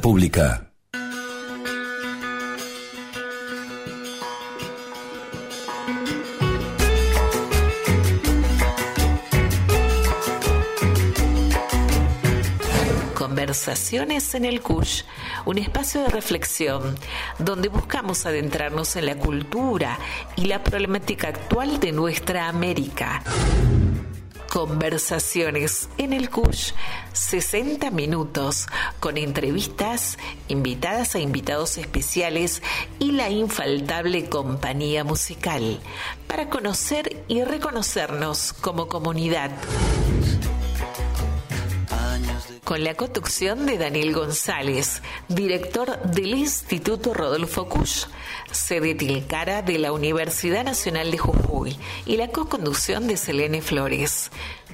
Pública. Conversaciones en el CUSH, un espacio de reflexión donde buscamos adentrarnos en la cultura y la problemática actual de nuestra América. Conversaciones en el CUSH, 60 minutos con entrevistas, invitadas e invitados especiales y la infaltable compañía musical. Para conocer y reconocernos como comunidad con la conducción de Daniel González, director del Instituto Rodolfo Kusch, sede Tilcara de la Universidad Nacional de Jujuy, y la co-conducción de Selene Flores.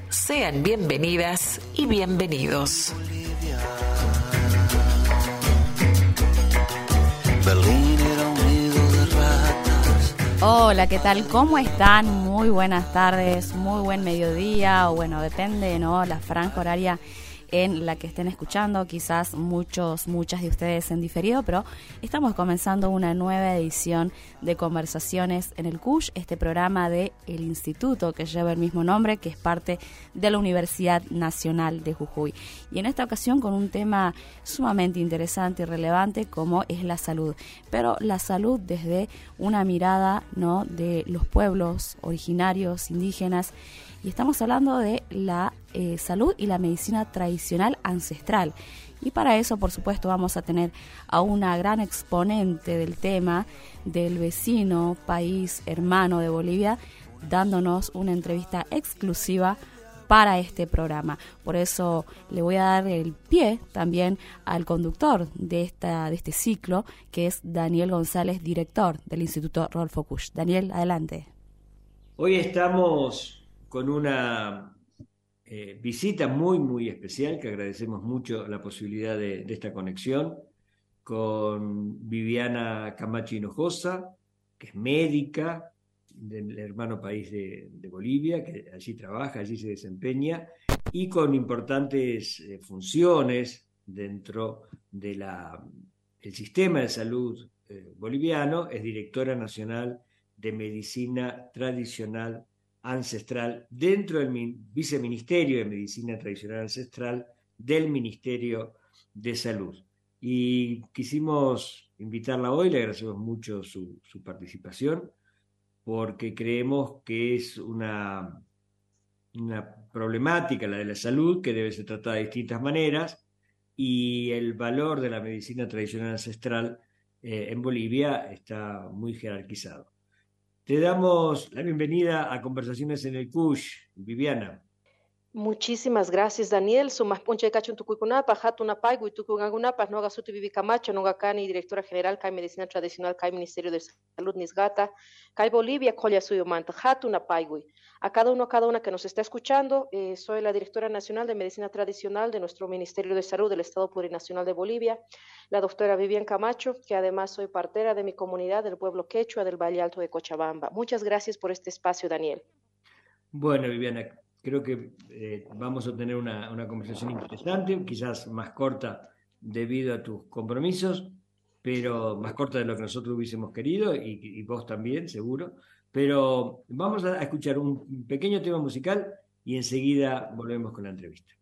Sean bienvenidas y bienvenidos. Hola, ¿qué tal? ¿Cómo están? Muy buenas tardes, muy buen mediodía, o bueno, depende, ¿no? La franja horaria en la que estén escuchando, quizás muchos, muchas de ustedes en diferido, pero estamos comenzando una nueva edición de Conversaciones en el CUSH, este programa de el instituto que lleva el mismo nombre, que es parte de la Universidad Nacional de Jujuy. Y en esta ocasión con un tema sumamente interesante y relevante como es la salud, pero la salud desde una mirada ¿no? de los pueblos originarios, indígenas, y estamos hablando de la eh, salud y la medicina tradicional ancestral. Y para eso, por supuesto, vamos a tener a una gran exponente del tema, del vecino país hermano de Bolivia, dándonos una entrevista exclusiva para este programa. Por eso le voy a dar el pie también al conductor de, esta, de este ciclo, que es Daniel González, director del Instituto Rolfo Kusch. Daniel, adelante. Hoy estamos con una eh, visita muy, muy especial, que agradecemos mucho la posibilidad de, esta conexión, con Viviana Camacho Hinojosa, que es médica del hermano país de, Bolivia, que allí trabaja, allí se desempeña, y con importantes eh, funciones dentro del sistema de salud eh, boliviano, es directora nacional de medicina tradicional ancestral dentro del Viceministerio de Medicina Tradicional Ancestral del Ministerio de Salud. Y quisimos invitarla hoy, le agradecemos mucho su, participación, porque creemos que es una, una problemática, la de la salud, que debe ser tratada de distintas maneras, y el valor de la medicina tradicional ancestral eh, en Bolivia está muy jerarquizado. Te damos la bienvenida a Conversaciones en el CUSH, Viviana. Muchísimas gracias, Daniel. Sumas ponche cachun tucuikunapa, hatuna paigu y tucugangunapa, noga suti vivi camacho, noga cani, directora general, CAI Medicina Tradicional, CAI Ministerio de Salud, Nisgata, CAI Bolivia, colla suyo manta, hatuna paigu. A cada uno, a cada una que nos está escuchando, eh, soy la directora nacional de Medicina Tradicional de nuestro Ministerio de Salud del Estado Plurinacional de Bolivia, la doctora Vivian Camacho, que además soy partera de mi comunidad del pueblo quechua del Valle Alto de Cochabamba. Muchas gracias por este espacio, Daniel. Bueno, Viviana, creo que eh, vamos a tener una, conversación interesante, quizás más corta debido a tus compromisos, pero más corta de lo que nosotros hubiésemos querido y vos también, seguro. Pero vamos a escuchar un pequeño tema musical y enseguida volvemos con la entrevista.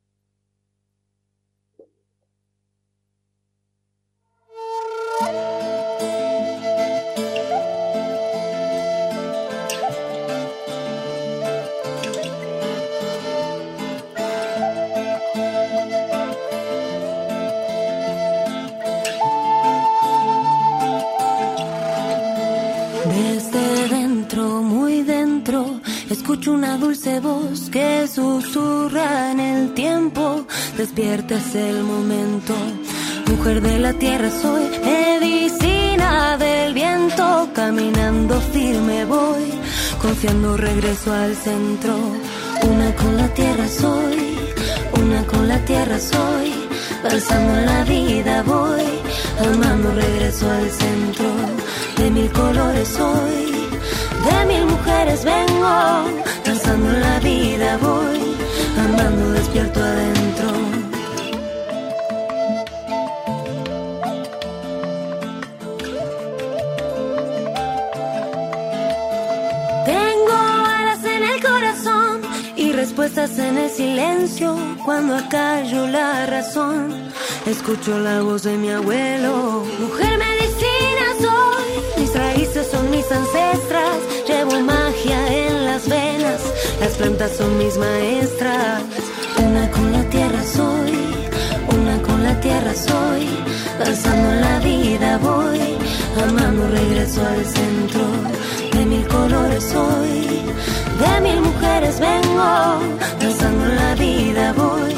Una dulce voz que susurra en el tiempo. Despierta es el momento. Mujer de la tierra soy, medicina del viento. Caminando firme voy, confiando regreso al centro. Una con la tierra soy, una con la tierra soy. Balsando la vida voy, amando regreso al centro. De mil colores soy de mil mujeres vengo, Pensando en la vida voy, andando despierto adentro. Tengo alas en el corazón y respuestas en el silencio. Cuando acallo la razón, escucho la voz de mi abuelo. Mujer medicina soy, mis raíces son mis ancestras, llevo magia. En las venas, las plantas son mis maestras. Una con la tierra soy, una con la tierra soy, danzando la vida voy, amando regreso al centro, de mil colores soy de mil mujeres vengo, danzando la vida voy,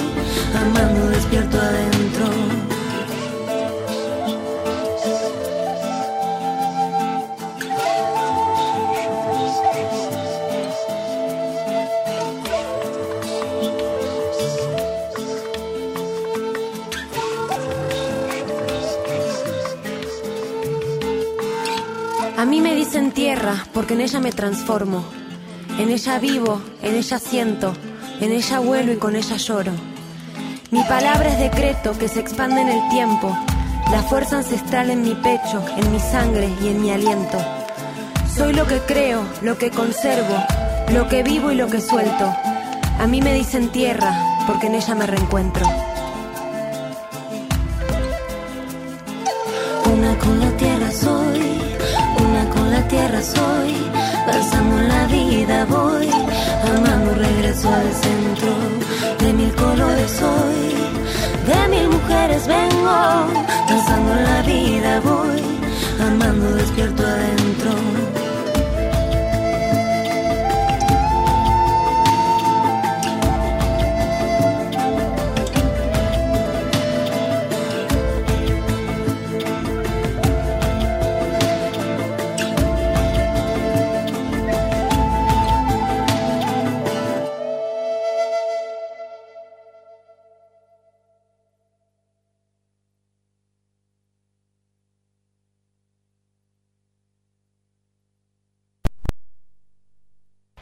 amando despierto adentro. Porque en ella me transformo. En ella vivo, en ella siento, en ella vuelo y con ella lloro. Mi palabra es decreto que se expande en el tiempo, la fuerza ancestral en mi pecho, en mi sangre y en mi aliento. Soy lo que creo, lo que conservo, lo que vivo y lo que suelto. A mí me dicen tierra, porque en ella me reencuentro. Soy Danzando la vida voy, amando regreso al centro. De mil colores soy, de mil mujeres vengo. Danzando la vida voy, amando despierto adentro.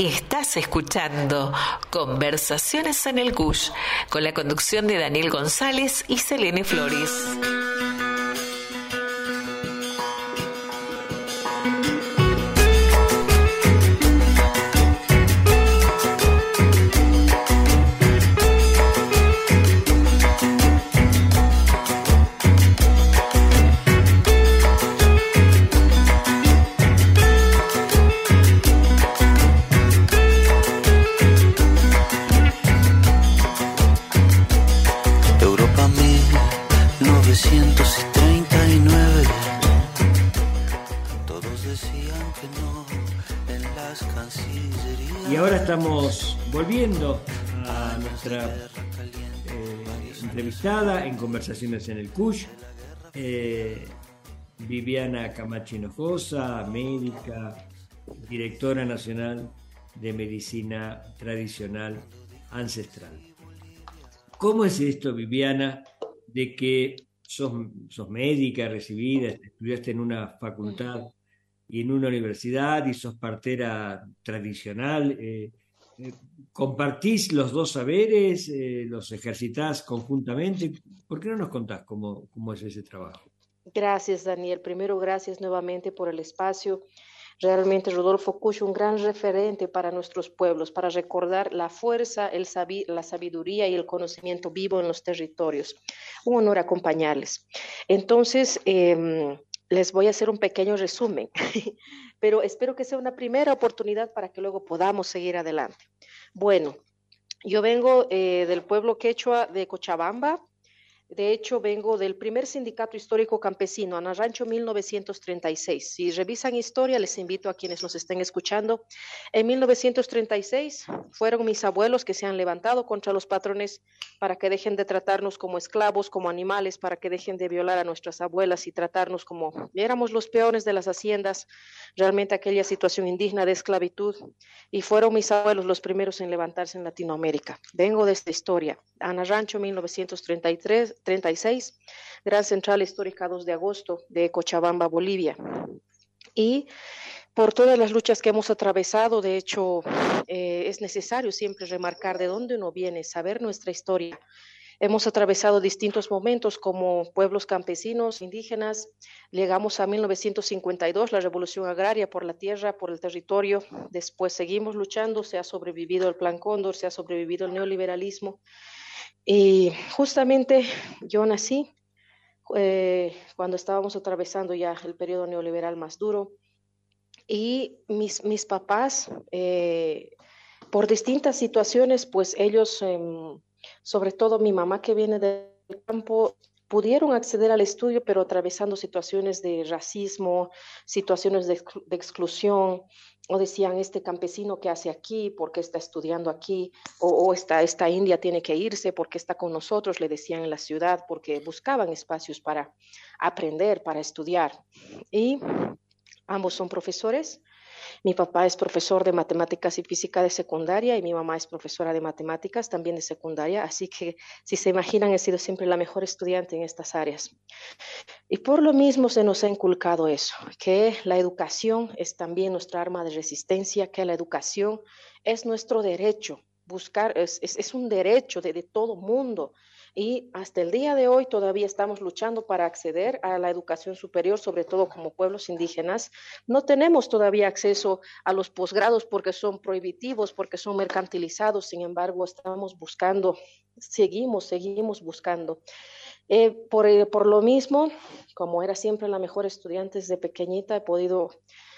Estás escuchando Conversaciones en el Cush con la conducción de Daniel González y Selene Flores. En el CUSH, eh, Viviana Camacho Hinojosa, médica, directora nacional de medicina tradicional ancestral. ¿Cómo es esto, Viviana, de que sos, sos médica recibida, estudiaste en una facultad y en una universidad y sos partera tradicional? Eh, ¿Compartís los dos saberes? Eh, ¿Los ejercitás conjuntamente? ¿Por qué no nos contás cómo, cómo es ese trabajo? Gracias, Daniel. Primero, gracias nuevamente por el espacio. Realmente Rodolfo Cucho, un gran referente para nuestros pueblos, para recordar la fuerza, el la sabiduría y el conocimiento vivo en los territorios. Un honor acompañarles. Entonces, em, les voy a hacer un pequeño resumen, pero espero que sea una primera oportunidad para que luego podamos seguir adelante. Bueno, yo vengo eh, del pueblo quechua de Cochabamba, de hecho, vengo del primer sindicato histórico campesino, Rancho 1936. Si revisan historia, les invito a quienes nos estén escuchando. En 1936 fueron mis abuelos que se han levantado contra los patrones para que dejen de tratarnos como esclavos, como animales, para que dejen de violar a nuestras abuelas y tratarnos como éramos los peones de las haciendas, realmente aquella situación indigna de esclavitud. Y fueron mis abuelos los primeros en levantarse en Latinoamérica. Vengo de esta historia. Ana Rancho 1933 36, Gran Central Histórica 2 de agosto de Cochabamba, Bolivia. Y por todas las luchas que hemos atravesado, de hecho, eh, es necesario siempre remarcar de dónde uno viene, saber nuestra historia. Hemos atravesado distintos momentos como pueblos campesinos, indígenas. Llegamos a 1952, la revolución agraria por la tierra, por el territorio. Después seguimos luchando, se ha sobrevivido el Plan Cóndor, se ha sobrevivido el neoliberalismo. Y justamente yo nací eh, cuando estábamos atravesando ya el periodo neoliberal más duro. Y mis, mis papás, eh, por distintas situaciones, pues ellos, em, sobre todo mi mamá que viene del campo, pudieron acceder al estudio, pero atravesando situaciones de racismo, situaciones de, exclusión, o decían, este campesino que hace aquí, porque está estudiando aquí, o, esta, esta india tiene que irse porque está con nosotros, le decían en la ciudad, porque buscaban espacios para aprender, para estudiar. Y ambos son profesores, mi papá es profesor de matemáticas y física de secundaria y mi mamá es profesora de matemáticas también de secundaria, así que si se imaginan he sido siempre la mejor estudiante en estas áreas. Y por lo mismo se nos ha inculcado eso, que la educación es también nuestra arma de resistencia, que la educación es nuestro derecho, buscar, es, es, un derecho de, de todo mundo y hasta el día de hoy todavía estamos luchando para acceder a la educación superior, sobre todo como pueblos indígenas. No tenemos todavía acceso a los posgrados porque son prohibitivos, porque son mercantilizados, sin embargo, estamos buscando, seguimos, seguimos buscando. Eh, por, eh, por lo mismo, como era siempre la mejor estudiante desde pequeñita, he podido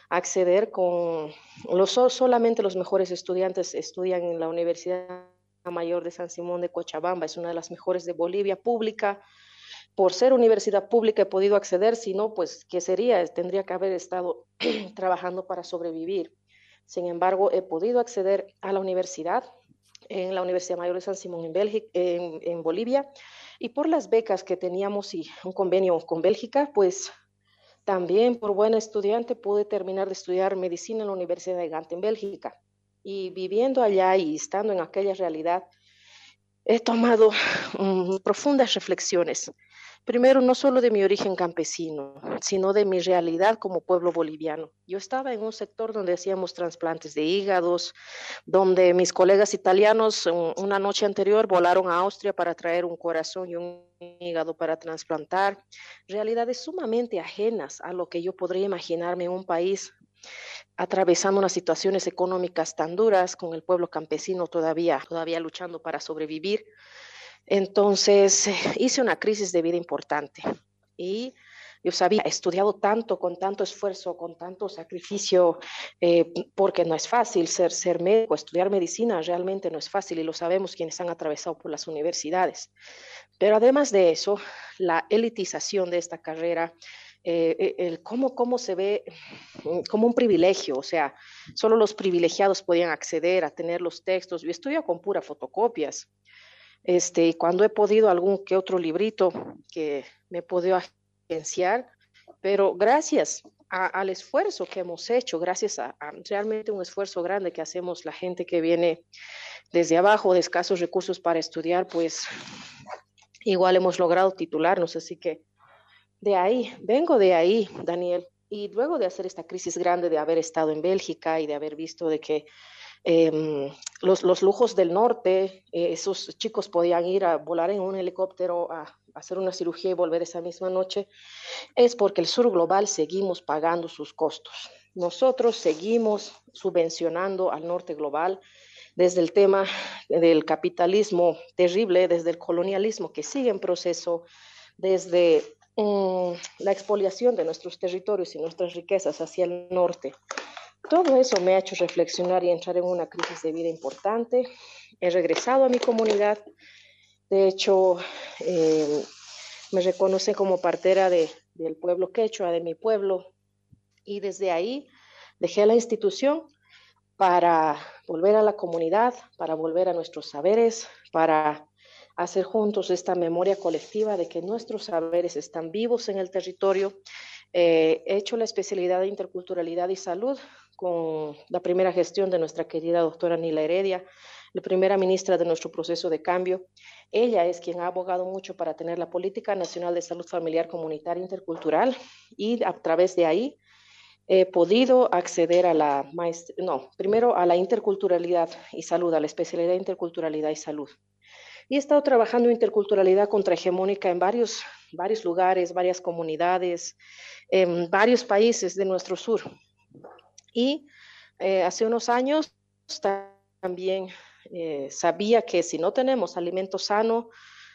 acceder con los solamente los mejores estudiantes estudian en la Universidad Mayor de San Simón de Cochabamba, es una de las mejores de Bolivia, pública. Por ser universidad pública he podido acceder, si no, pues, ¿qué sería? Tendría que haber estado trabajando para sobrevivir. Sin embargo, he podido acceder a la universidad, en la Universidad Mayor de San Simón en, Bélgica, en, Bolivia, y por las becas que teníamos y un convenio con Bélgica, pues también por buena estudiante pude terminar de estudiar medicina en la Universidad de Gante en Bélgica. Y viviendo allá y estando en aquella realidad, he tomado um, profundas reflexiones. Primero, no solo de mi origen campesino, sino de mi realidad como pueblo boliviano. Yo estaba en un sector donde hacíamos trasplantes de hígados, donde mis colegas italianos una noche anterior volaron a Austria para traer un corazón y un hígado para trasplantar. Realidades sumamente ajenas a lo que yo podría imaginarme en un país atravesando unas situaciones económicas tan duras, con el pueblo campesino todavía, todavía luchando para sobrevivir. Entonces eh, hice una crisis de vida importante y yo sabía, he estudiado tanto, con tanto esfuerzo, con tanto sacrificio, eh, porque no es fácil ser, ser médico, estudiar medicina realmente no es fácil y lo sabemos quienes han atravesado por las universidades. Pero además de eso, la elitización de esta carrera, eh, eh, el cómo, cómo se ve mm, como un privilegio, o sea, solo los privilegiados podían acceder a tener los textos. Yo estudio con pura fotocopias. Este, y cuando he podido algún que otro librito que me he podido agenciar, pero gracias al esfuerzo que hemos hecho, gracias a, a, realmente un esfuerzo grande que hacemos la gente que viene desde abajo de escasos recursos para estudiar, pues igual hemos logrado titularnos, así que de ahí, vengo de ahí, Daniel. Y luego de hacer esta crisis grande de haber estado en Bélgica y de haber visto de que eh, los, los, lujos del norte, eh, esos chicos podían ir a volar en un helicóptero a hacer una cirugía y volver esa misma noche, es porque el sur global seguimos pagando sus costos. Nosotros seguimos subvencionando al norte global desde el tema del capitalismo terrible, desde el colonialismo que sigue en proceso, desde Mm, la expoliación de nuestros territorios y nuestras riquezas hacia el norte. Todo eso me ha hecho reflexionar y entrar en una crisis de vida importante. He regresado a mi comunidad. De hecho, eh, me reconocen como partera de, del pueblo quechua, de mi pueblo. Y desde ahí dejé la institución para volver a la comunidad, para volver a nuestros saberes, para hacer juntos esta memoria colectiva de que nuestros saberes están vivos en el territorio. Eh, he hecho la especialidad de interculturalidad y salud con la primera gestión de nuestra querida doctora Nila Heredia, la primera ministra de nuestro proceso de cambio. Ella es quien ha abogado mucho para tener la Política Nacional de Salud Familiar Comunitaria Intercultural y a través de ahí he podido acceder a la maestría, no, primero a la interculturalidad y salud, a la especialidad de interculturalidad y salud. Y he estado trabajando interculturalidad contrahegemónica en varios, varios lugares, varias comunidades, en varios países de nuestro sur. Y eh, hace unos años también eh, sabía que si no tenemos alimento sano,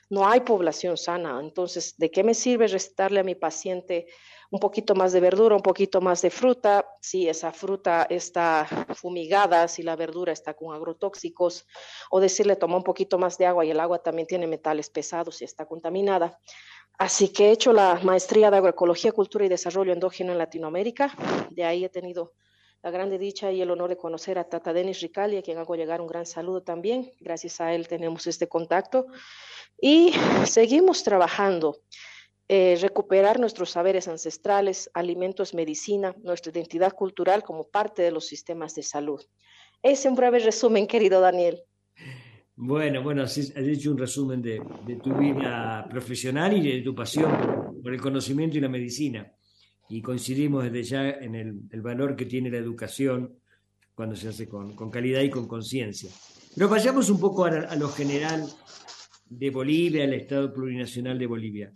no hay población sana. Entonces, ¿de qué me sirve recetarle a mi paciente un poquito más de verdura, un poquito más de fruta? Si esa fruta está fumigada, si la verdura está con agrotóxicos, o decirle toma un poquito más de agua y el agua también tiene metales pesados y está contaminada. Así que he hecho la maestría de agroecología, cultura y desarrollo endógeno en Latinoamérica. De ahí he tenido la grande dicha y el honor de conocer a Tata Denis Ricali, a quien hago llegar un gran saludo también. Gracias a él tenemos este contacto. Y seguimos trabajando. Eh, recuperar nuestros saberes ancestrales, alimentos, medicina, nuestra identidad cultural como parte de los sistemas de salud. Es un breve resumen, querido Daniel. Bueno, bueno, has hecho un resumen de, tu vida profesional y de tu pasión por el conocimiento y la medicina y coincidimos desde ya en el, valor que tiene la educación cuando se hace con, calidad y con conciencia. Pero vayamos un poco a, lo general de Bolivia, al Estado plurinacional de Bolivia.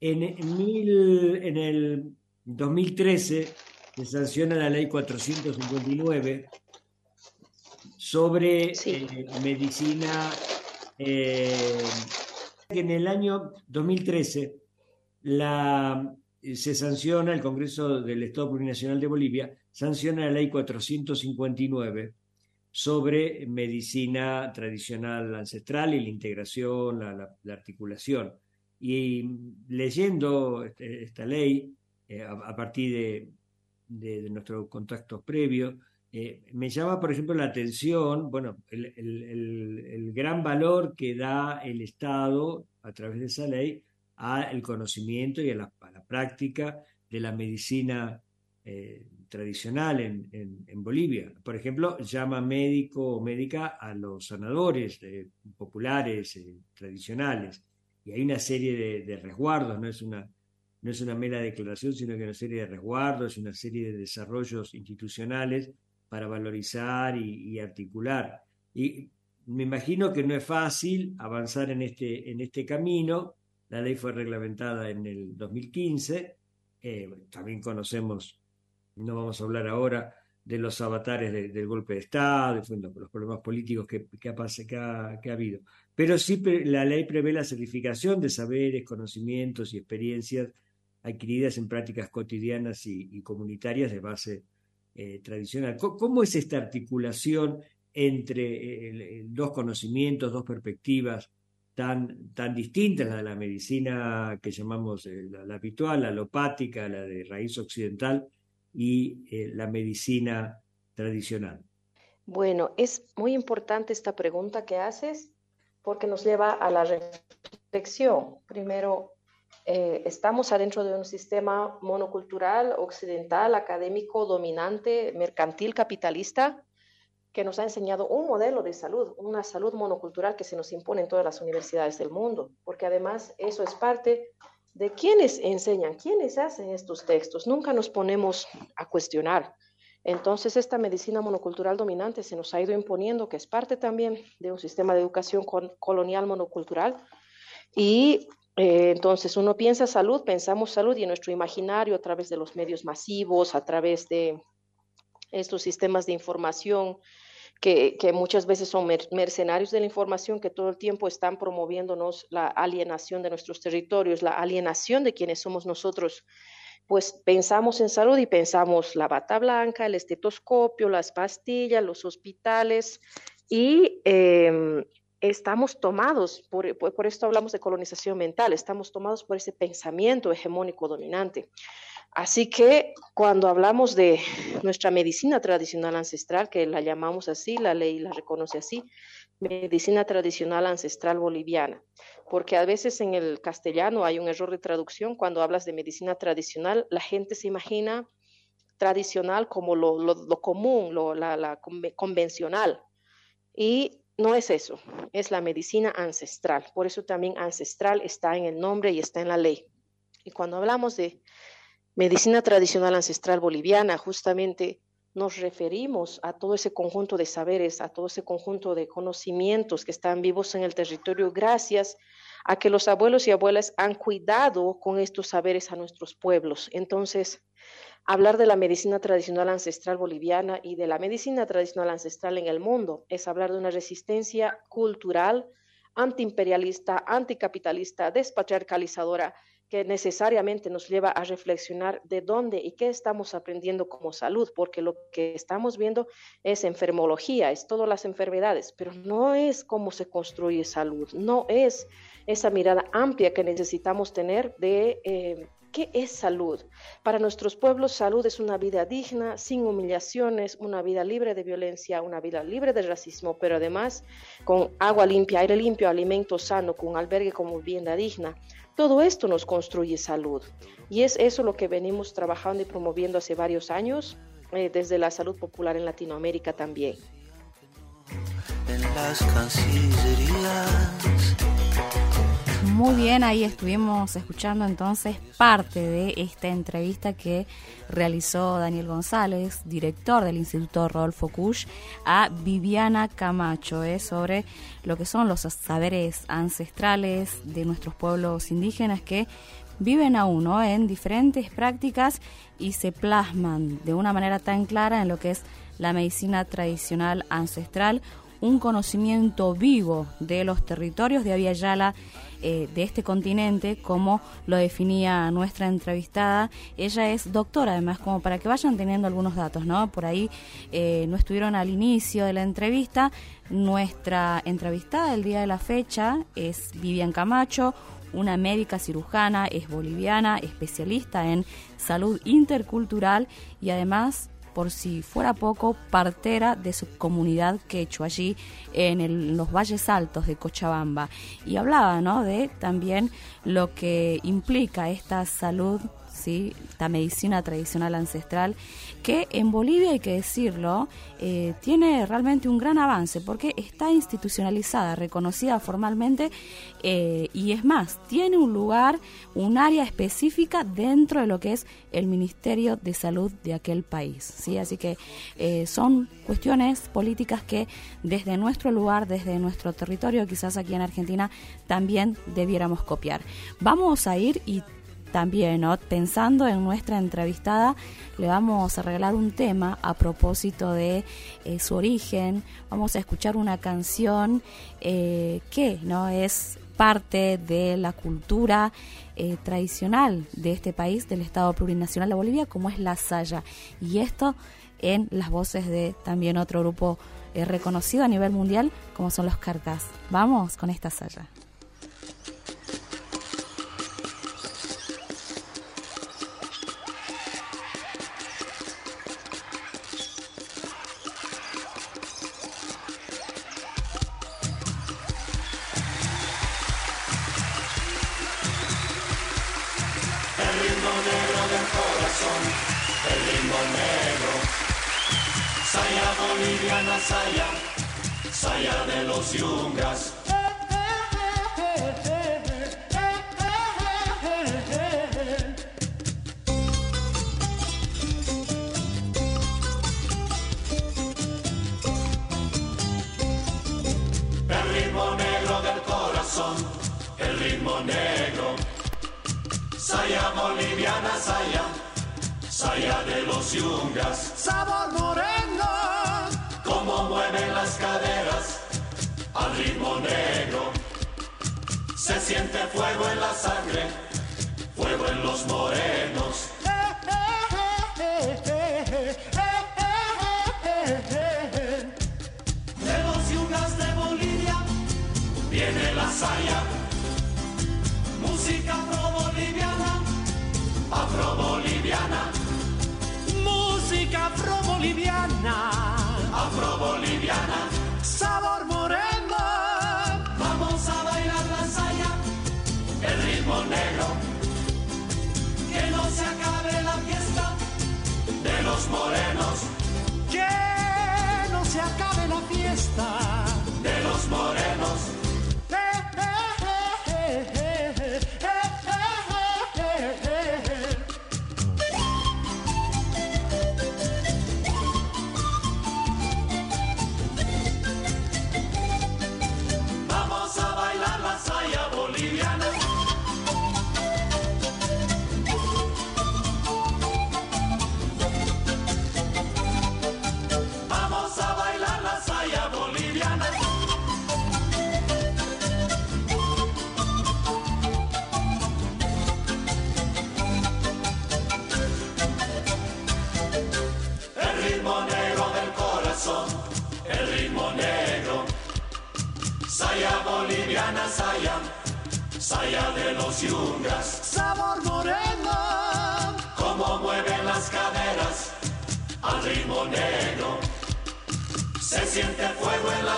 En, en el 2013 se sanciona la ley 459 sobre eh, medicina. Eh, en el año 2013 la eh, se sanciona, el Congreso del Estado Plurinacional de Bolivia sanciona la ley 459 sobre medicina tradicional ancestral y la integración, la, articulación. Y leyendo este, esta ley, eh, a, partir de, nuestros contactos previos, eh, me llama, por ejemplo, la atención, bueno, el, gran valor que da el Estado a través de esa ley al conocimiento y a la, práctica de la medicina eh, tradicional en, Bolivia. Por ejemplo, llama médico o médica a los sanadores eh, populares, tradicionales. Y hay una serie de, resguardos, no es, una, no es una mera declaración, sino que una serie de resguardos, una serie de desarrollos institucionales para valorizar y, y articular. Y me imagino que no es fácil avanzar en este, en este camino, la ley fue reglamentada en el 2015. Eh, también conocemos, no vamos a hablar ahora de los avatares del golpe de Estado, de los problemas políticos que, que, ha, habido. Pero sí la ley prevé la certificación de saberes, conocimientos y experiencias adquiridas en prácticas cotidianas y, comunitarias de base eh, tradicional. ¿Cómo, es esta articulación entre eh, dos conocimientos, dos perspectivas tan, tan distintas, la de la medicina que llamamos eh, la, habitual, la alopática, la de raíz occidental y eh, la medicina tradicional? Bueno, es muy importante esta pregunta que haces porque nos lleva a la reflexión. Primero, eh, estamos adentro de un sistema monocultural, occidental, académico, dominante, mercantil, capitalista, que nos ha enseñado un modelo de salud, una salud monocultural que se nos impone en todas las universidades del mundo, porque además eso es parte de quienes enseñan, quienes hacen estos textos. Nunca nos ponemos a cuestionar. Entonces, esta medicina monocultural dominante se nos ha ido imponiendo, que es parte también de un sistema de educación colonial monocultural. Y eh, entonces uno piensa salud, pensamos salud y en nuestro imaginario a través de los medios masivos, a través de estos sistemas de información, que, muchas veces son mercenarios de la información que todo el tiempo están promoviéndonos la alienación de nuestros territorios, la alienación de quienes somos nosotros. Pues pensamos en salud y pensamos la bata blanca, el estetoscopio, las pastillas, los hospitales y em, estamos tomados, por, por, esto hablamos de colonización mental, estamos tomados por ese pensamiento hegemónico dominante. Así que cuando hablamos de nuestra medicina tradicional ancestral, que la llamamos así, la ley la reconoce así, medicina tradicional ancestral boliviana, porque a veces en el castellano hay un error de traducción, cuando hablas de medicina tradicional, la gente se imagina tradicional como lo, común, lo, la, convencional, y no es eso, es la medicina ancestral, por eso también ancestral está en el nombre y está en la ley. Y cuando hablamos de medicina tradicional ancestral boliviana, justamente nos referimos a todo ese conjunto de saberes, a todo ese conjunto de conocimientos que están vivos en el territorio gracias a que los abuelos y abuelas han cuidado con estos saberes a nuestros pueblos. Entonces, hablar de la medicina tradicional ancestral boliviana y de la medicina tradicional ancestral en el mundo es hablar de una resistencia cultural antiimperialista, anticapitalista, despatriarcalizadora que necesariamente nos lleva a reflexionar de dónde y qué estamos aprendiendo como salud, porque lo que estamos viendo es enfermología, es todas las enfermedades, pero no es cómo se construye salud, no es esa mirada amplia que necesitamos tener de eh, qué es salud. Para nuestros pueblos, salud es una vida digna, sin humillaciones, una vida libre de violencia, una vida libre de racismo, pero además con agua limpia, aire limpio, alimento sano, con albergue como vivienda digna todo esto nos construye salud y es eso lo que venimos trabajando y promoviendo hace varios años eh, desde la salud popular en Latinoamérica también. En las muy bien, ahí estuvimos escuchando entonces parte de esta entrevista que realizó Daniel González, director del Instituto Rodolfo Kusch, a Viviana Camacho eh, sobre lo que son los saberes ancestrales de nuestros pueblos indígenas que viven aún en diferentes prácticas y se plasman de una manera tan clara en lo que es la medicina tradicional ancestral, un conocimiento vivo de los territorios de Yala eh, de este continente, como lo definía nuestra entrevistada. Ella es doctora, además, como para que vayan teniendo algunos datos, ¿no? Por ahí eh, no estuvieron al inicio de la entrevista. Nuestra entrevistada el día de la fecha es Vivian Camacho, una médica cirujana, es boliviana, especialista en salud intercultural y además por si fuera poco, partera de su comunidad quechua allí en los valles altos de Cochabamba. Y hablaba ¿no? de también lo que implica esta salud esta medicina tradicional ancestral, que en Bolivia, hay que decirlo, eh, tiene realmente un gran avance porque está institucionalizada, reconocida formalmente eh, y es más, tiene un lugar, un área específica dentro de lo que es el Ministerio de Salud de aquel país. ¿sí? Así que eh, son cuestiones políticas que desde nuestro lugar, desde nuestro territorio, quizás aquí en Argentina, también debiéramos copiar. Vamos a ir y también, pensando en nuestra entrevistada, le vamos a regalar un tema a propósito de eh, su origen. Vamos a escuchar una canción eh, que no es parte de la cultura eh, tradicional de este país, del Estado Plurinacional de Bolivia, como es la Saya. Y esto en las voces de también otro grupo reconocido a nivel mundial, como son los Carcas. Vamos con esta Saya. saya, negro. Saya boliviana, saya, saya de los yungas. Sabor moreno mueven las caderas al ritmo negro. Se siente fuego en la sangre, fuego en los morenos. Música afro-boliviana afro-boliviana. Sabor moreno. Vamos a bailar la saya, el ritmo negro. Que no se acabe la fiesta de los morenos. Que no se acabe la fiesta de los morenos.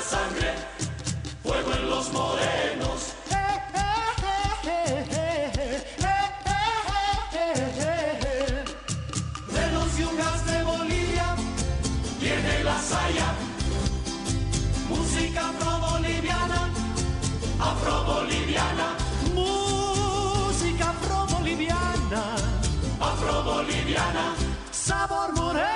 Sangre, fuego en los morenos. De los yungas de Bolivia viene la saya. Música afro-boliviana, afro-boliviana, música afro-boliviana, afro-boliviana. sabor moreno.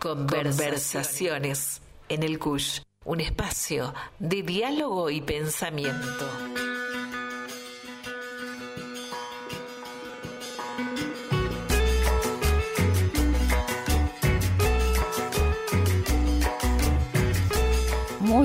Conversaciones en el CUSH, un espacio de diálogo y pensamiento.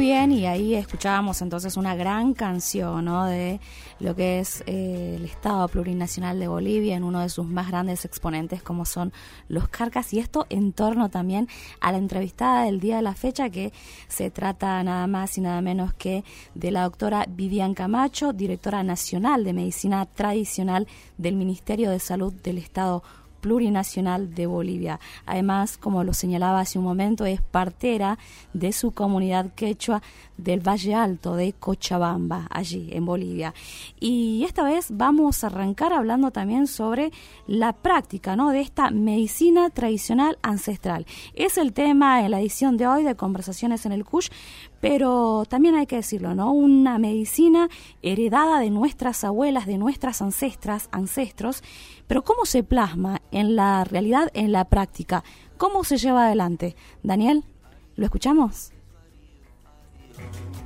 Bien, y ahí escuchábamos entonces una gran canción ¿no? de lo que es eh, el Estado Plurinacional de Bolivia en uno de sus más grandes exponentes como son los Carcas y esto en torno también a la entrevistada del día de la fecha que se trata nada más y nada menos que de la doctora Vivian Camacho, directora nacional de Medicina Tradicional del Ministerio de Salud del Estado plurinacional de Bolivia. Además, como lo señalaba hace un momento, es partera de su comunidad quechua del Valle Alto de Cochabamba, allí en Bolivia. Y esta vez vamos a arrancar hablando también sobre la práctica ¿no? de esta medicina tradicional ancestral. Es el tema en la edición de hoy de Conversaciones en el CUSH, pero también hay que decirlo, ¿no? Una medicina heredada de nuestras abuelas, de nuestras ancestras, ancestros, pero ¿cómo se plasma en la realidad, en la práctica? ¿Cómo se lleva adelante? Daniel, ¿lo escuchamos?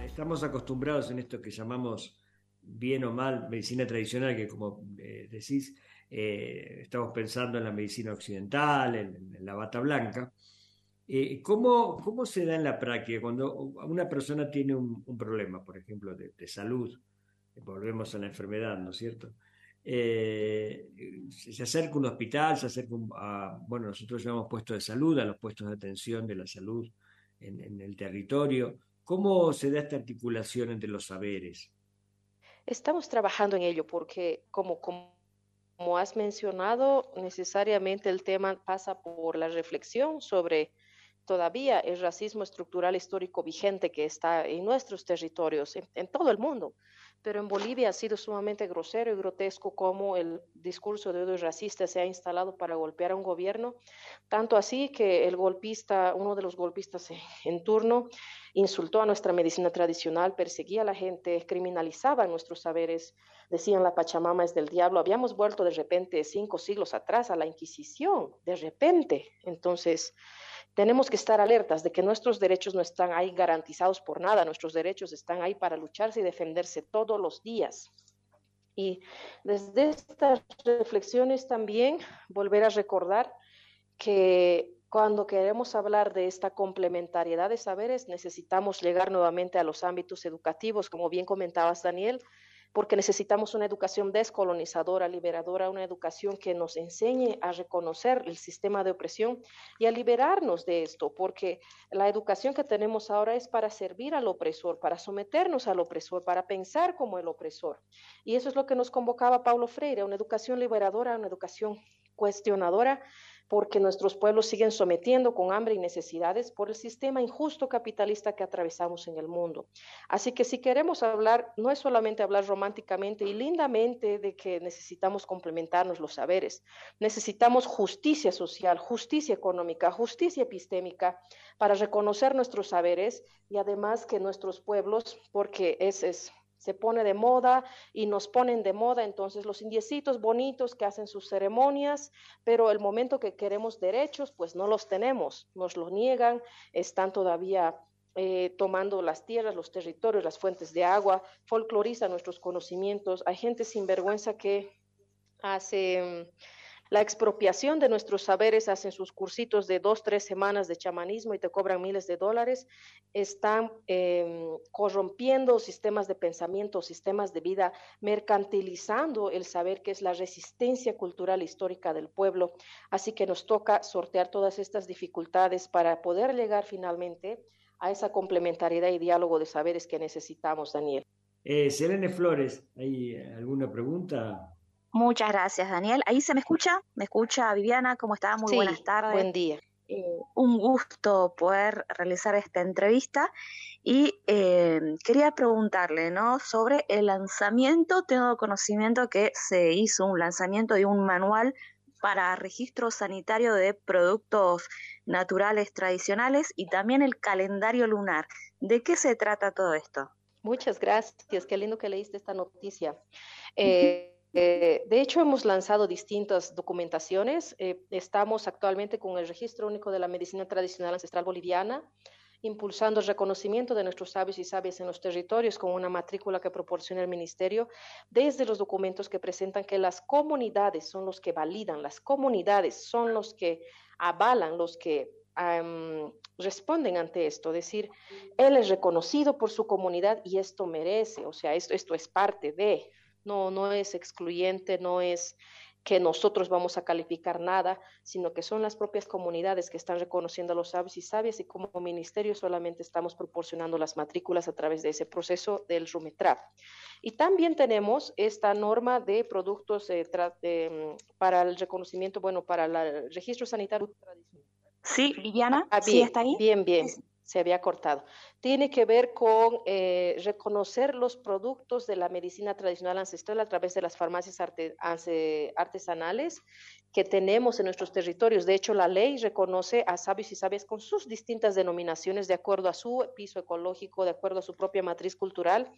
Estamos acostumbrados en esto que llamamos bien o mal medicina tradicional, que como eh, decís, eh, estamos pensando en la medicina occidental, en, en la bata blanca. Eh, ¿cómo, ¿Cómo se da en la práctica cuando una persona tiene un, un problema, por ejemplo, de, de, salud? Volvemos a la enfermedad, ¿no es cierto? Eh, se acerca a un hospital, se acerca a, bueno, nosotros llamamos puestos de salud, a los puestos de atención de la salud en, en el territorio. ¿Cómo se da esta articulación entre los saberes? Estamos trabajando en ello porque, como, como, como has mencionado, necesariamente el tema pasa por la reflexión sobre todavía el racismo estructural histórico vigente que está en nuestros territorios, en, todo el mundo. Pero en Bolivia ha sido sumamente grosero y grotesco cómo el discurso de odio racista se ha instalado para golpear a un gobierno, tanto así que el golpista, uno de los golpistas en turno, insultó a nuestra medicina tradicional, perseguía a la gente, criminalizaba nuestros saberes, decían la Pachamama es del diablo. Habíamos vuelto de repente cinco siglos atrás a la Inquisición, de repente. Entonces, tenemos que estar alertas de que nuestros derechos no están ahí garantizados por nada, nuestros derechos están ahí para lucharse y defenderse todos los días. Y desde estas reflexiones también volver a recordar que cuando queremos hablar de esta complementariedad de saberes, necesitamos llegar nuevamente a los ámbitos educativos, como bien comentabas, Daniel, porque necesitamos una educación descolonizadora, liberadora, una educación que nos enseñe a reconocer el sistema de opresión y a liberarnos de esto, porque la educación que tenemos ahora es para servir al opresor, para someternos al opresor, para pensar como el opresor. Y eso es lo que nos convocaba Paulo Freire, una educación liberadora, una educación cuestionadora, porque nuestros pueblos siguen sometiendo con hambre y necesidades por el sistema injusto capitalista que atravesamos en el mundo. Así que si queremos hablar, no es solamente hablar románticamente y lindamente de que necesitamos complementarnos los saberes, necesitamos justicia social, justicia económica, justicia epistémica para reconocer nuestros saberes y además que nuestros pueblos, porque ese es se pone de moda y nos ponen de moda entonces los indiecitos bonitos que hacen sus ceremonias, pero el momento que queremos derechos, pues no los tenemos, nos lo niegan, están todavía eh, tomando las tierras, los territorios, las fuentes de agua, folclorizan nuestros conocimientos. Hay gente sin vergüenza que hace la expropiación de nuestros saberes, hacen sus cursitos de dos, tres semanas de chamanismo y te cobran miles de dólares, están em, corrompiendo sistemas de pensamiento, sistemas de vida, mercantilizando el saber que es la resistencia cultural histórica del pueblo. Así que nos toca sortear todas estas dificultades para poder llegar finalmente a esa complementariedad y diálogo de saberes que necesitamos, Daniel. Eh, Selene Flores, ¿hay alguna pregunta? Muchas gracias, Daniel. ¿Ahí se me escucha? ¿Me escucha Viviana? ¿Cómo está? Muy buenas tardes. Buen día. Eh, un gusto poder realizar esta entrevista y eh, quería preguntarle ¿no? sobre el lanzamiento. Tengo conocimiento que se hizo un lanzamiento de un manual para registro sanitario de productos naturales tradicionales y también el calendario lunar. ¿De qué se trata todo esto? Muchas gracias. Qué lindo que leíste esta noticia. Eh, eh, de hecho, hemos lanzado distintas documentaciones. Eh, estamos actualmente con el Registro Único de la Medicina Tradicional Ancestral Boliviana, impulsando el reconocimiento de nuestros sabios y sabias en los territorios con una matrícula que proporciona el Ministerio, desde los documentos que presentan que las comunidades son los que validan, las comunidades son los que avalan, los que responden ante esto, decir, él es reconocido por su comunidad y esto merece, o sea, esto, esto es parte de, no, no es excluyente, no es que nosotros vamos a calificar nada, sino que son las propias comunidades que están reconociendo a los sabios y sabias y como ministerio solamente estamos proporcionando las matrículas a través de ese proceso del RUMETRAP. Y también tenemos esta norma de productos eh, mm, para el reconocimiento, bueno, para el registro sanitario. Sí, Viviana, ah, sí está ahí. Bien, bien se había cortado. Tiene que ver con eh, reconocer los productos de la medicina tradicional ancestral a través de las farmacias artesanales que tenemos en nuestros territorios. De hecho, la ley reconoce a sabios y sabias con sus distintas denominaciones de acuerdo a su piso ecológico, de acuerdo a su propia matriz cultural,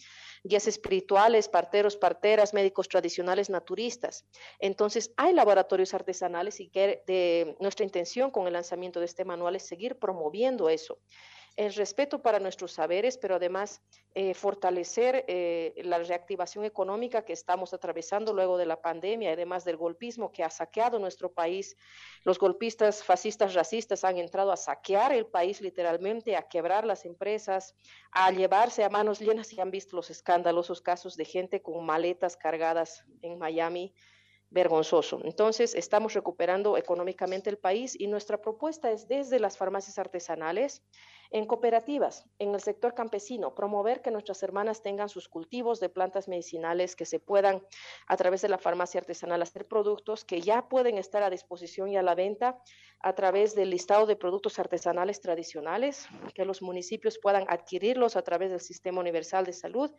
guías espirituales, parteros, parteras, médicos tradicionales, naturistas. Entonces, hay laboratorios artesanales y que nuestra intención con el lanzamiento de este manual es seguir promoviendo eso el respeto para nuestros saberes, pero además eh, fortalecer eh, la reactivación económica que estamos atravesando luego de la pandemia, además del golpismo que ha saqueado nuestro país. Los golpistas fascistas racistas han entrado a saquear el país literalmente, a quebrar las empresas, a llevarse a manos llenas y han visto los escandalosos casos de gente con maletas cargadas en Miami vergonzoso. Entonces, estamos recuperando económicamente el país y nuestra propuesta es desde las farmacias artesanales, en cooperativas, en el sector campesino, promover que nuestras hermanas tengan sus cultivos de plantas medicinales, que se puedan a través de la farmacia artesanal hacer productos que ya pueden estar a disposición y a la venta a través del listado de productos artesanales tradicionales, que los municipios puedan adquirirlos a través del Sistema Universal de Salud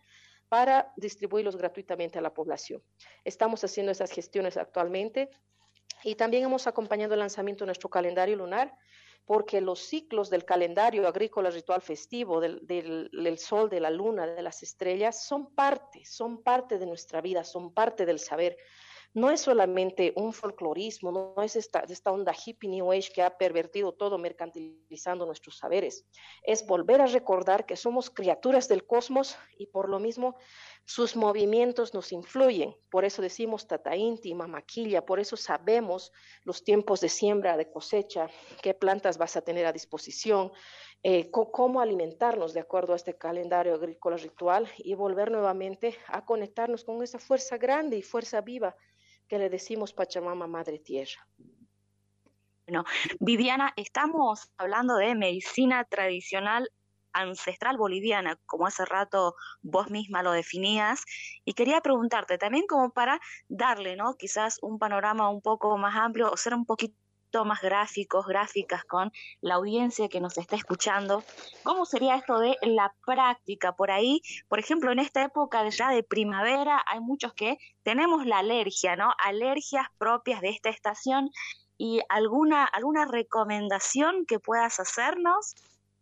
para distribuirlos gratuitamente a la población. Estamos haciendo esas gestiones actualmente y también hemos acompañado el lanzamiento de nuestro calendario lunar porque los ciclos del calendario agrícola ritual festivo, del, sol, de la luna, de las estrellas, son parte, son parte de nuestra vida, son parte del saber. No es solamente un folclorismo, no es esta, esta onda hippie New Age que ha pervertido todo mercantilizando nuestros saberes. Es volver a recordar que somos criaturas del cosmos y por lo mismo sus movimientos nos influyen, por eso decimos tata íntima, maquilla, por eso sabemos los tiempos de siembra, de cosecha, qué plantas vas a tener a disposición, eh, cómo alimentarnos de acuerdo a este calendario agrícola ritual y volver nuevamente a conectarnos con esa fuerza grande y fuerza viva que le decimos Pachamama Madre Tierra. Bueno, Viviana, estamos hablando de medicina tradicional ancestral boliviana, como hace rato vos misma lo definías, y quería preguntarte también como para darle, ¿no? Quizás un panorama un poco más amplio o ser un poquito más gráficos, gráficas con la audiencia que nos está escuchando. ¿Cómo sería esto de la práctica? Por ahí, por ejemplo, en esta época ya de primavera hay muchos que tenemos la alergia, ¿no? Alergias propias de esta estación y alguna, alguna recomendación que puedas hacernos,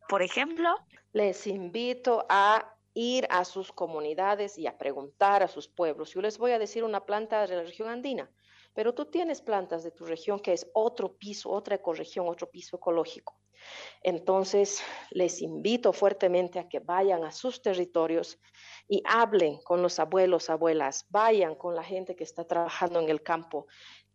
por ejemplo. Les invito a ir a sus comunidades y a preguntar a sus pueblos. Yo les voy a decir una planta de la región andina, pero tú tienes plantas de tu región que es otro piso, otra ecorregión, otro piso ecológico. Entonces, les invito fuertemente a que vayan a sus territorios y hablen con los abuelos, abuelas, vayan con la gente que está trabajando en el campo,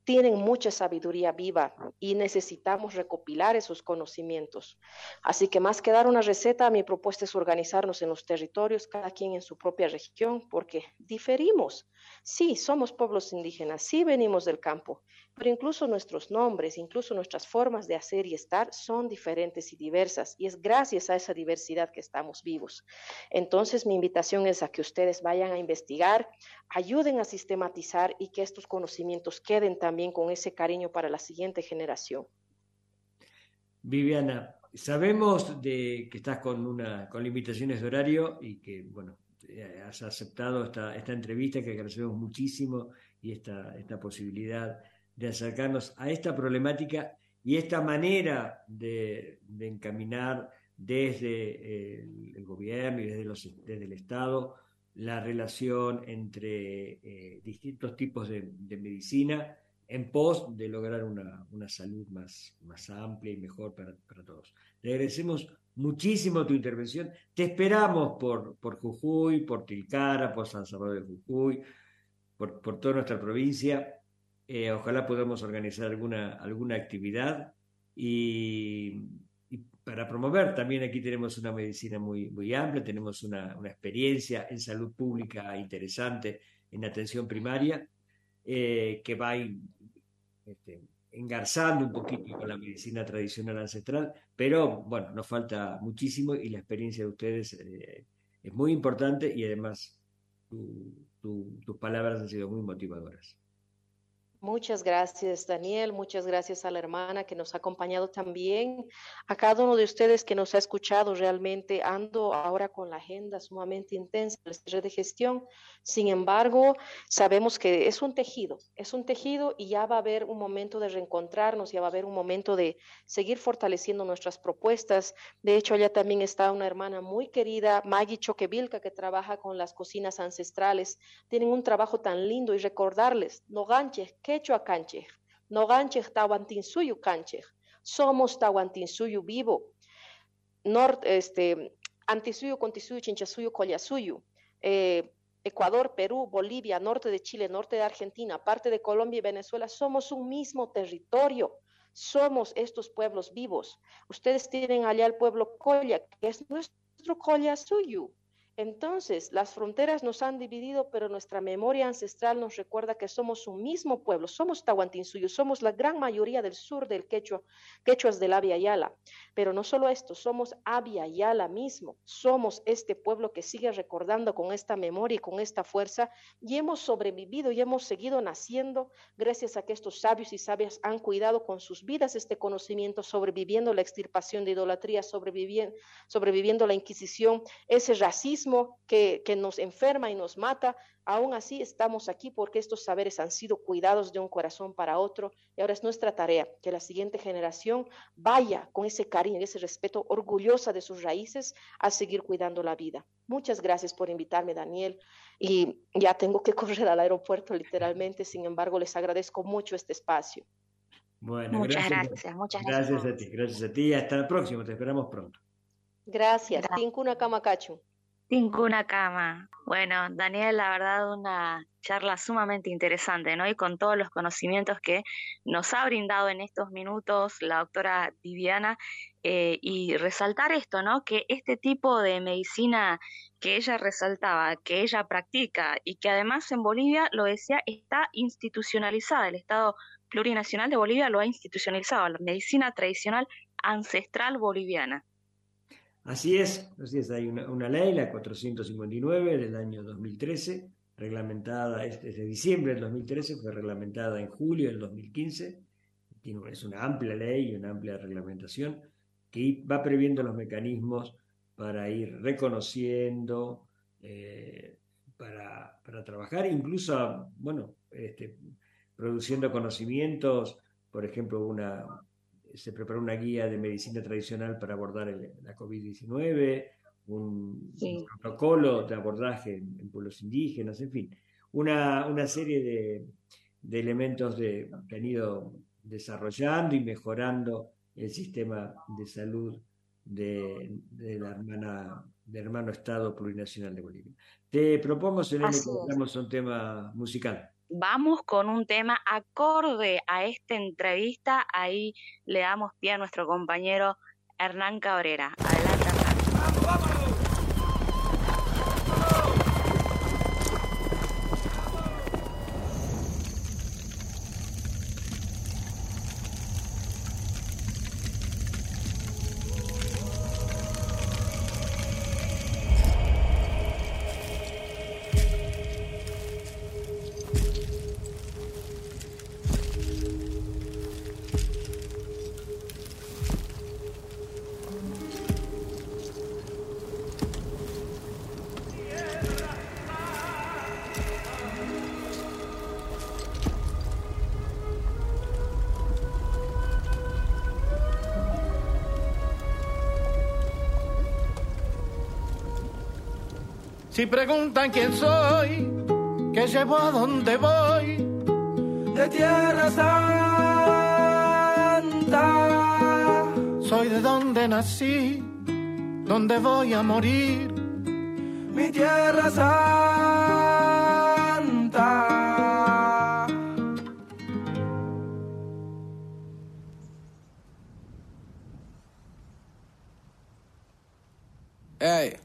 tienen mucha sabiduría viva y necesitamos recopilar esos conocimientos. Así que más que dar una receta, mi propuesta es organizarnos en los territorios, cada quien en su propia región, porque diferimos. Sí, somos pueblos indígenas, sí venimos del campo, pero incluso nuestros nombres, incluso nuestras formas de hacer y estar son diferentes y diversas, y es gracias a esa diversidad que estamos vivos. Entonces, mi invitación es a que ustedes vayan a investigar, ayuden a sistematizar y que estos conocimientos queden también con ese cariño para la siguiente generación. Viviana, sabemos de que estás con una con limitaciones de horario y que bueno has aceptado esta, esta entrevista que agradecemos muchísimo y esta, esta posibilidad de acercarnos a esta problemática y esta manera de, encaminar desde el, gobierno y desde, los, desde el Estado la relación entre eh, distintos tipos de, medicina en pos de lograr una, salud más, más amplia y mejor para, todos. Le agradecemos muchísimo tu intervención. Te esperamos por, por Jujuy, por Tilcara, por San Salvador de Jujuy, por, por toda nuestra provincia. Eh, ojalá podamos organizar alguna, alguna actividad y, para promover también aquí tenemos una medicina muy, muy amplia, tenemos una, experiencia en salud pública interesante en atención primaria eh, que va este, engarzando un poquito con la medicina tradicional ancestral, pero bueno, nos falta muchísimo y la experiencia de ustedes eh, es muy importante y además tus palabras han sido muy motivadoras. Muchas gracias, Daniel. Muchas gracias a la hermana que nos ha acompañado también. A cada uno de ustedes que nos ha escuchado, realmente ando ahora con la agenda sumamente intensa de gestión. Sin embargo, sabemos que es un tejido, es un tejido y ya va a haber un momento de reencontrarnos, ya va a haber un momento de seguir fortaleciendo nuestras propuestas. De hecho, allá también está una hermana muy querida, Maggie Choquevilca, que trabaja con las cocinas ancestrales. Tienen un trabajo tan lindo y recordarles, no ganches, que quechua canchej, noganchej tahuantinsuyu canchej, somos tahuantinsuyu vivo, Nord, este, antisuyu, contisuyu, chinchasuyu, collasuyu, eh, Ecuador, Perú, Bolivia, norte de Chile, norte de Argentina, parte de Colombia y Venezuela, somos un mismo territorio, somos estos pueblos vivos. Ustedes tienen allá el pueblo Colla, que es nuestro Collasuyu, entonces, las fronteras nos han dividido, pero nuestra memoria ancestral nos recuerda que somos un mismo pueblo, somos Tahuantinsuyo, somos la gran mayoría del sur del Quechua, Quechuas del Abya Yala. Pero no solo esto, somos Abya Yala mismo, somos este pueblo que sigue recordando con esta memoria y con esta fuerza, y hemos sobrevivido y hemos seguido naciendo gracias a que estos sabios y sabias han cuidado con sus vidas este conocimiento, sobreviviendo la extirpación de idolatría, sobreviviendo, sobreviviendo la Inquisición, ese racismo que, que nos enferma y nos mata, aún así estamos aquí porque estos saberes han sido cuidados de un corazón para otro y ahora es nuestra tarea que la siguiente generación vaya con ese cariño, ese respeto, orgullosa de sus raíces a seguir cuidando la vida. Muchas gracias por invitarme, Daniel. Y ya tengo que correr al aeropuerto literalmente, sin embargo, les agradezco mucho este espacio. Bueno, muchas gracias, muchas gracias. Gracias a ti, gracias a ti. Hasta el próximo, te esperamos pronto. Gracias. Tincuna Ninguna cama. Bueno, Daniel, la verdad, una charla sumamente interesante, ¿no? Y con todos los conocimientos que nos ha brindado en estos minutos la doctora Viviana, eh, y resaltar esto, ¿no? Que este tipo de medicina que ella resaltaba, que ella practica y que además en Bolivia, lo decía, está institucionalizada. El Estado plurinacional de Bolivia lo ha institucionalizado, la medicina tradicional ancestral boliviana. Así es, así es, hay una, ley, la 459 del año 2013, reglamentada, desde diciembre del 2013, fue reglamentada en julio del 2015 tiene, es una amplia ley y una amplia reglamentación que va previendo los mecanismos para ir reconociendo, eh, para, para, trabajar, incluso, bueno, este, produciendo conocimientos, por ejemplo, una, se preparó una guía de medicina tradicional para abordar la COVID-19, un, protocolo de abordaje en, pueblos indígenas, en fin, una, una serie de, de elementos de, que han ido desarrollando y mejorando el sistema de salud de, la hermana, del hermano Estado Plurinacional de Bolivia. Te propongo, Selene, que hagamos un tema musical. Vamos con un tema acorde a esta entrevista. Ahí le damos pie a nuestro compañero Hernán Cabrera. Adelante, Si preguntan quién soy, que llevo a dónde voy, de Tierra Santa. Soy de donde nací, donde voy a morir, mi Tierra Santa. Hey.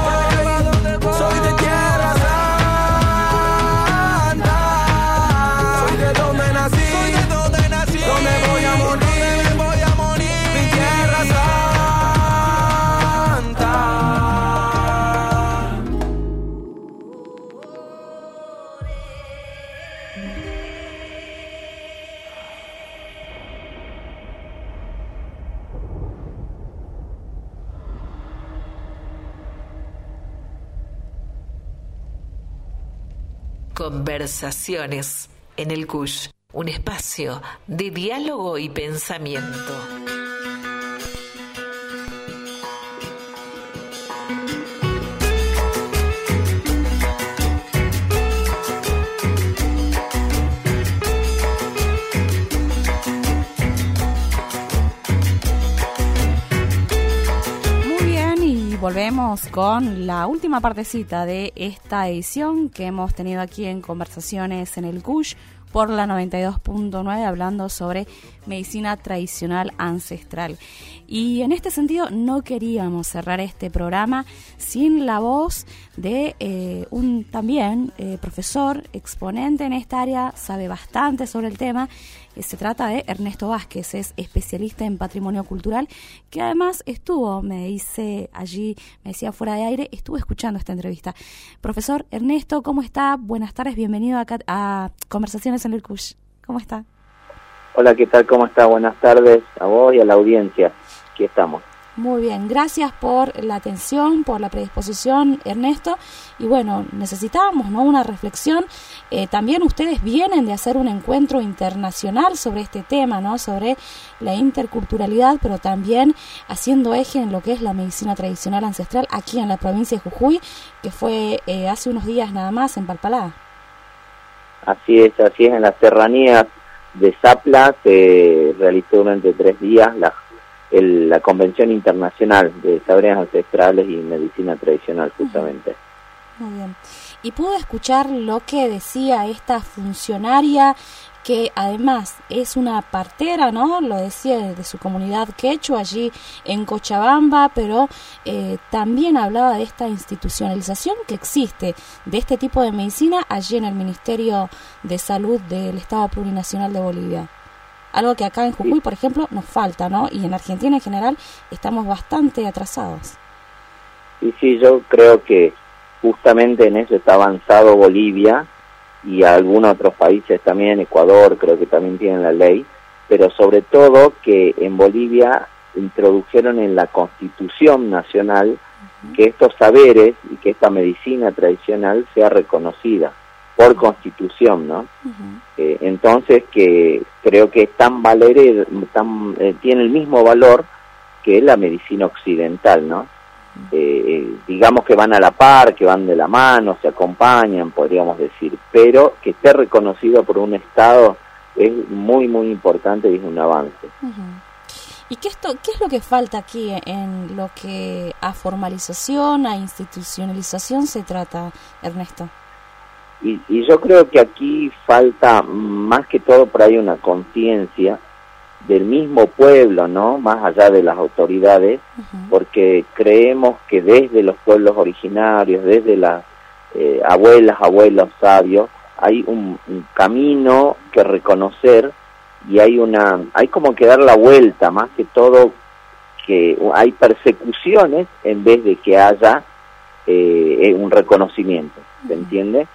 En el CUSH, un espacio de diálogo y pensamiento. Volvemos con la última partecita de esta edición que hemos tenido aquí en Conversaciones en el CUSH por la 92.9 hablando sobre medicina tradicional ancestral. Y en este sentido no queríamos cerrar este programa sin la voz de eh, un también eh, profesor, exponente en esta área, sabe bastante sobre el tema. Eh, se trata de Ernesto Vázquez, es especialista en patrimonio cultural, que además estuvo, me dice allí, me decía fuera de aire, estuvo escuchando esta entrevista. Profesor Ernesto, ¿cómo está? Buenas tardes, bienvenido a Conversaciones en el CUSH. ¿Cómo está? Hola, ¿qué tal? ¿Cómo está? Buenas tardes a vos y a la audiencia. Aquí estamos. Muy bien, gracias por la atención, por la predisposición, Ernesto. Y bueno, necesitábamos ¿no? una reflexión. Eh, también ustedes vienen de hacer un encuentro internacional sobre este tema, ¿no? sobre la interculturalidad, pero también haciendo eje en lo que es la medicina tradicional ancestral aquí en la provincia de Jujuy, que fue eh, hace unos días nada más en Palpalá. Así es, así es, en las serranías de Zapla se realizó durante tres días la la Convención Internacional de Saberes Ancestrales y Medicina Tradicional, justamente. Muy bien. Y pude escuchar lo que decía esta funcionaria que además es una partera, ¿no? Lo decía de, su comunidad quechua allí en Cochabamba, pero eh, también hablaba de esta institucionalización que existe de este tipo de medicina allí en el Ministerio de Salud del Estado Plurinacional de Bolivia algo que acá en Jujuy, por ejemplo, nos falta, ¿no? Y en Argentina en general estamos bastante atrasados. Y sí, yo creo que justamente en eso está avanzado Bolivia y algunos otros países también, Ecuador creo que también tienen la ley, pero sobre todo que en Bolivia introdujeron en la Constitución Nacional que estos saberes y que esta medicina tradicional sea reconocida por constitución, ¿no? Eh, entonces que creo que es tan valer, tan, eh, tiene el mismo valor que la medicina occidental, ¿no? Eh, digamos que van a la par, que van de la mano, se acompañan, podríamos decir, pero que esté reconocido por un Estado es muy, muy importante y es un avance. ¿Y qué, esto, qué es lo que falta aquí en lo que a formalización, a institucionalización se trata, Ernesto? Y, yo creo que aquí falta más que todo por ahí una conciencia del mismo pueblo, ¿no? Más allá de las autoridades, porque creemos que desde los pueblos originarios, desde las eh, abuelas, abuelos sabios, hay un, camino que reconocer y hay una, hay como que dar la vuelta, más que todo que hay persecuciones en vez de que haya eh, un reconocimiento, ¿se entiende?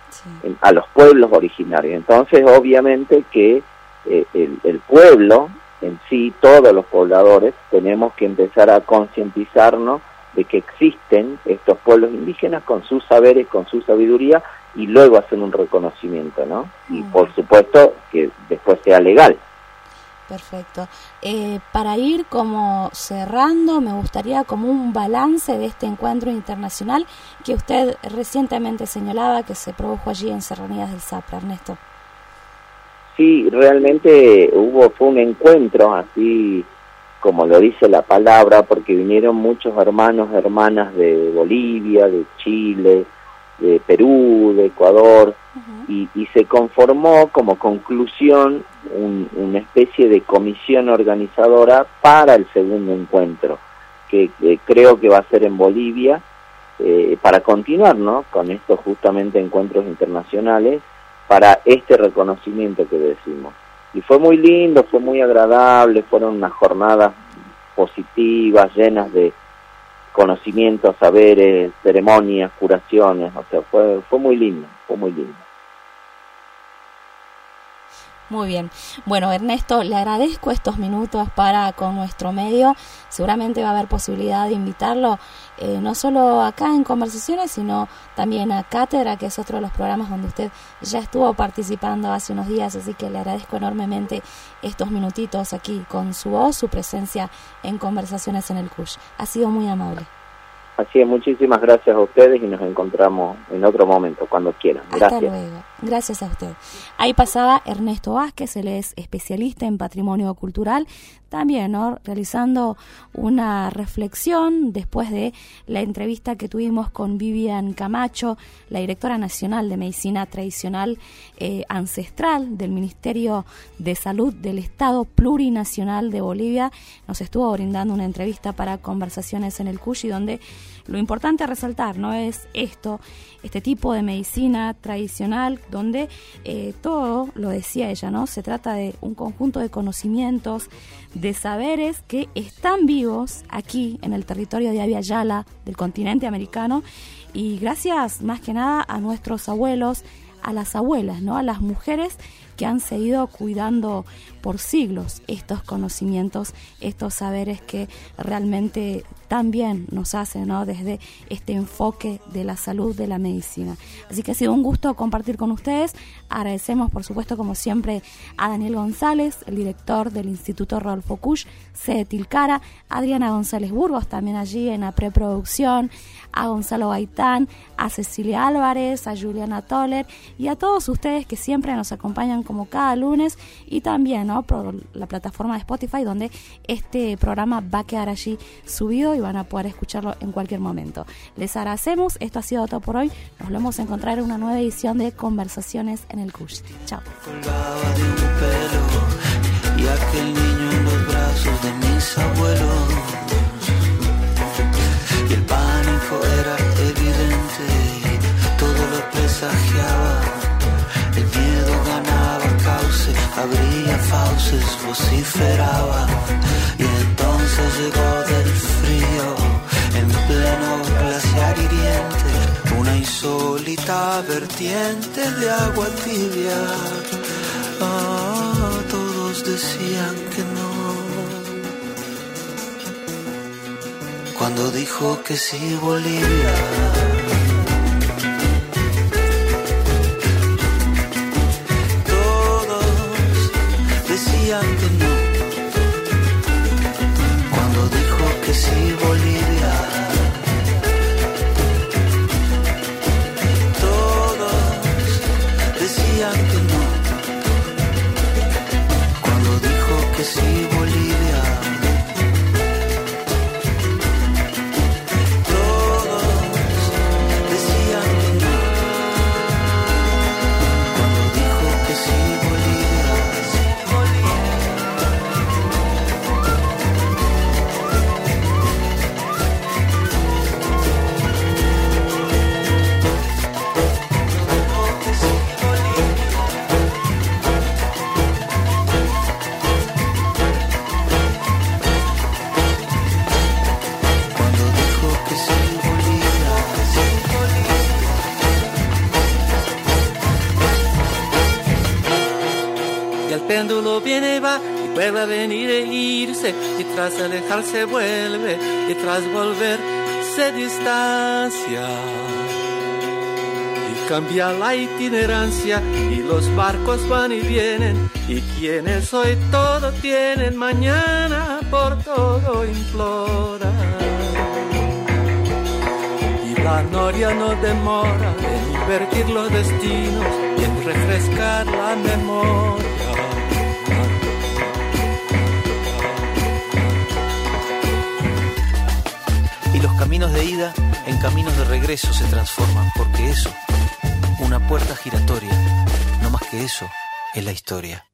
a los pueblos originarios. Entonces, obviamente que eh, el, pueblo en sí, todos los pobladores, tenemos que empezar a concientizarnos de que existen estos pueblos indígenas con sus saberes, con su sabiduría, y luego hacer un reconocimiento, ¿no? Y por supuesto que después sea legal. Perfecto. Eh, para ir como cerrando, me gustaría como un balance de este encuentro internacional que usted recientemente señalaba que se produjo allí en Serranías del Zapra, Ernesto. Sí, realmente hubo, fue un encuentro así como lo dice la palabra, porque vinieron muchos hermanos, hermanas de Bolivia, de Chile, de Perú, de Ecuador, y, se conformó como conclusión una especie de comisión organizadora para el segundo encuentro, que, creo que va a ser en Bolivia, eh, para continuar ¿no? con estos justamente encuentros internacionales, para este reconocimiento que decimos. Y fue muy lindo, fue muy agradable, fueron unas jornadas positivas, llenas de, conocimientos, saberes, ceremonias, curaciones, o sea, fue, fue muy lindo, fue muy lindo. Muy bien. Bueno, Ernesto, le agradezco estos minutos para con nuestro medio. Seguramente va a haber posibilidad de invitarlo eh, no solo acá en conversaciones, sino también a Cátedra, que es otro de los programas donde usted ya estuvo participando hace unos días. Así que le agradezco enormemente estos minutitos aquí con su voz, su presencia en conversaciones en el CUSH. Ha sido muy amable. Así es, muchísimas gracias a ustedes y nos encontramos en otro momento, cuando quieran. Gracias. Hasta luego. Gracias a usted. Ahí pasaba Ernesto Vázquez, él es especialista en patrimonio cultural, también ¿no? realizando una reflexión después de la entrevista que tuvimos con Vivian Camacho, la directora nacional de medicina tradicional eh, ancestral del Ministerio de Salud del Estado Plurinacional de Bolivia. Nos estuvo brindando una entrevista para conversaciones en el CUSHI donde lo importante a resaltar no es esto, este tipo de medicina tradicional donde eh, todo, lo decía ella, ¿no? Se trata de un conjunto de conocimientos, de saberes que están vivos aquí en el territorio de Avia del continente americano y gracias más que nada a nuestros abuelos, a las abuelas, ¿no? A las mujeres que han seguido cuidando por siglos estos conocimientos, estos saberes que realmente también nos hacen ¿no? desde este enfoque de la salud, de la medicina. Así que ha sido un gusto compartir con ustedes. Agradecemos, por supuesto, como siempre, a Daniel González, el director del Instituto Rodolfo Kusch, sede Tilcara, Adriana González Burgos, también allí en la preproducción, a Gonzalo Gaitán, a Cecilia Álvarez, a Juliana Toller y a todos ustedes que siempre nos acompañan como cada lunes y también ¿no? por la plataforma de Spotify donde este programa va a quedar allí subido y van a poder escucharlo en cualquier momento. Les agradecemos, esto ha sido todo por hoy, nos volvemos a encontrar en una nueva edición de Conversaciones en el CUSH. Chao. Y aquel niño en los brazos de mis abuelos. Y el pánico era evidente, todo lo presagiaba. El miedo ganaba cauce, abría fauces, vociferaba. Y entonces llegó del frío, pleno glaciar hiriente, una insólita vertiente de agua tibia. Ah, todos decían que no. Cuando dijo que sí, Bolivia. decían que no. Tras alejarse vuelve, y tras volver se distancia. Y cambia la itinerancia, y los barcos van y vienen, y quienes hoy todo tienen, mañana por todo implora. Y la noria no demora en invertir los destinos y en refrescar la memoria. Caminos de ida en caminos de regreso se transforman, porque eso, una puerta giratoria, no más que eso, es la historia.